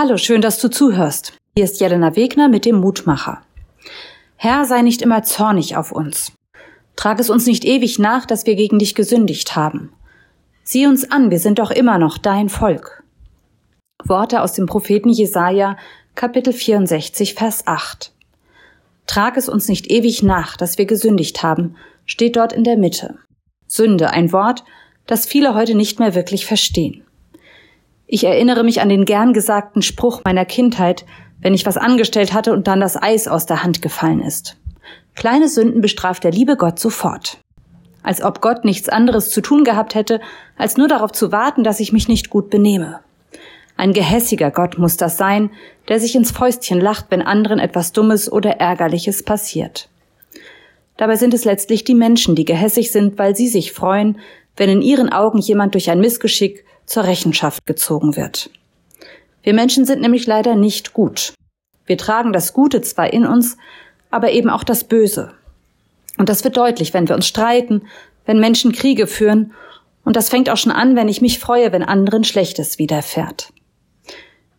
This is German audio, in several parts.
Hallo, schön, dass du zuhörst. Hier ist Jelena Wegner mit dem Mutmacher. Herr, sei nicht immer zornig auf uns. Trag es uns nicht ewig nach, dass wir gegen dich gesündigt haben. Sieh uns an, wir sind doch immer noch dein Volk. Worte aus dem Propheten Jesaja, Kapitel 64, Vers 8. Trag es uns nicht ewig nach, dass wir gesündigt haben, steht dort in der Mitte. Sünde, ein Wort, das viele heute nicht mehr wirklich verstehen. Ich erinnere mich an den gern gesagten Spruch meiner Kindheit, wenn ich was angestellt hatte und dann das Eis aus der Hand gefallen ist. Kleine Sünden bestraft der liebe Gott sofort. Als ob Gott nichts anderes zu tun gehabt hätte, als nur darauf zu warten, dass ich mich nicht gut benehme. Ein gehässiger Gott muss das sein, der sich ins Fäustchen lacht, wenn anderen etwas Dummes oder Ärgerliches passiert. Dabei sind es letztlich die Menschen, die gehässig sind, weil sie sich freuen, wenn in ihren Augen jemand durch ein Missgeschick zur Rechenschaft gezogen wird. Wir Menschen sind nämlich leider nicht gut. Wir tragen das Gute zwar in uns, aber eben auch das Böse. Und das wird deutlich, wenn wir uns streiten, wenn Menschen Kriege führen, und das fängt auch schon an, wenn ich mich freue, wenn anderen Schlechtes widerfährt.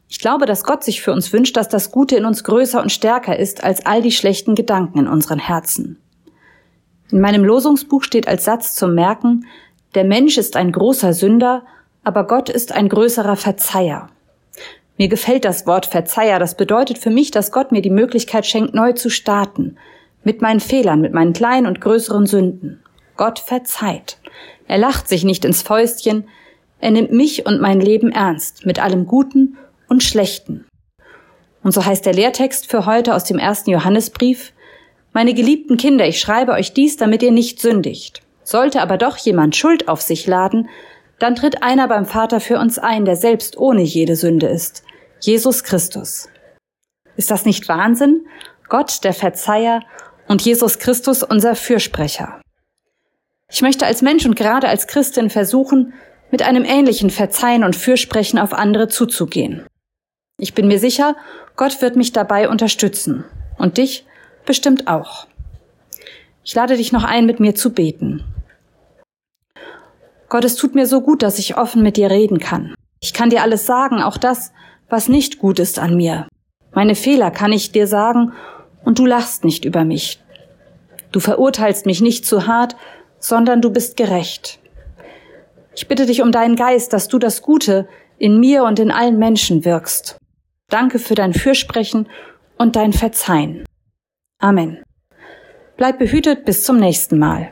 Ich glaube, dass Gott sich für uns wünscht, dass das Gute in uns größer und stärker ist als all die schlechten Gedanken in unseren Herzen. In meinem Losungsbuch steht als Satz zum Merken, der Mensch ist ein großer Sünder aber Gott ist ein größerer Verzeiher. Mir gefällt das Wort Verzeiher. Das bedeutet für mich, dass Gott mir die Möglichkeit schenkt, neu zu starten. Mit meinen Fehlern, mit meinen kleinen und größeren Sünden. Gott verzeiht. Er lacht sich nicht ins Fäustchen. Er nimmt mich und mein Leben ernst, mit allem Guten und Schlechten. Und so heißt der Lehrtext für heute aus dem ersten Johannesbrief, Meine geliebten Kinder, ich schreibe euch dies, damit ihr nicht sündigt. Sollte aber doch jemand Schuld auf sich laden, dann tritt einer beim Vater für uns ein, der selbst ohne jede Sünde ist, Jesus Christus. Ist das nicht Wahnsinn? Gott, der Verzeiher und Jesus Christus, unser Fürsprecher. Ich möchte als Mensch und gerade als Christin versuchen, mit einem ähnlichen Verzeihen und Fürsprechen auf andere zuzugehen. Ich bin mir sicher, Gott wird mich dabei unterstützen und dich bestimmt auch. Ich lade dich noch ein, mit mir zu beten. Gott, es tut mir so gut, dass ich offen mit dir reden kann. Ich kann dir alles sagen, auch das, was nicht gut ist an mir. Meine Fehler kann ich dir sagen, und du lachst nicht über mich. Du verurteilst mich nicht zu hart, sondern du bist gerecht. Ich bitte dich um deinen Geist, dass du das Gute in mir und in allen Menschen wirkst. Danke für dein Fürsprechen und dein Verzeihen. Amen. Bleib behütet bis zum nächsten Mal.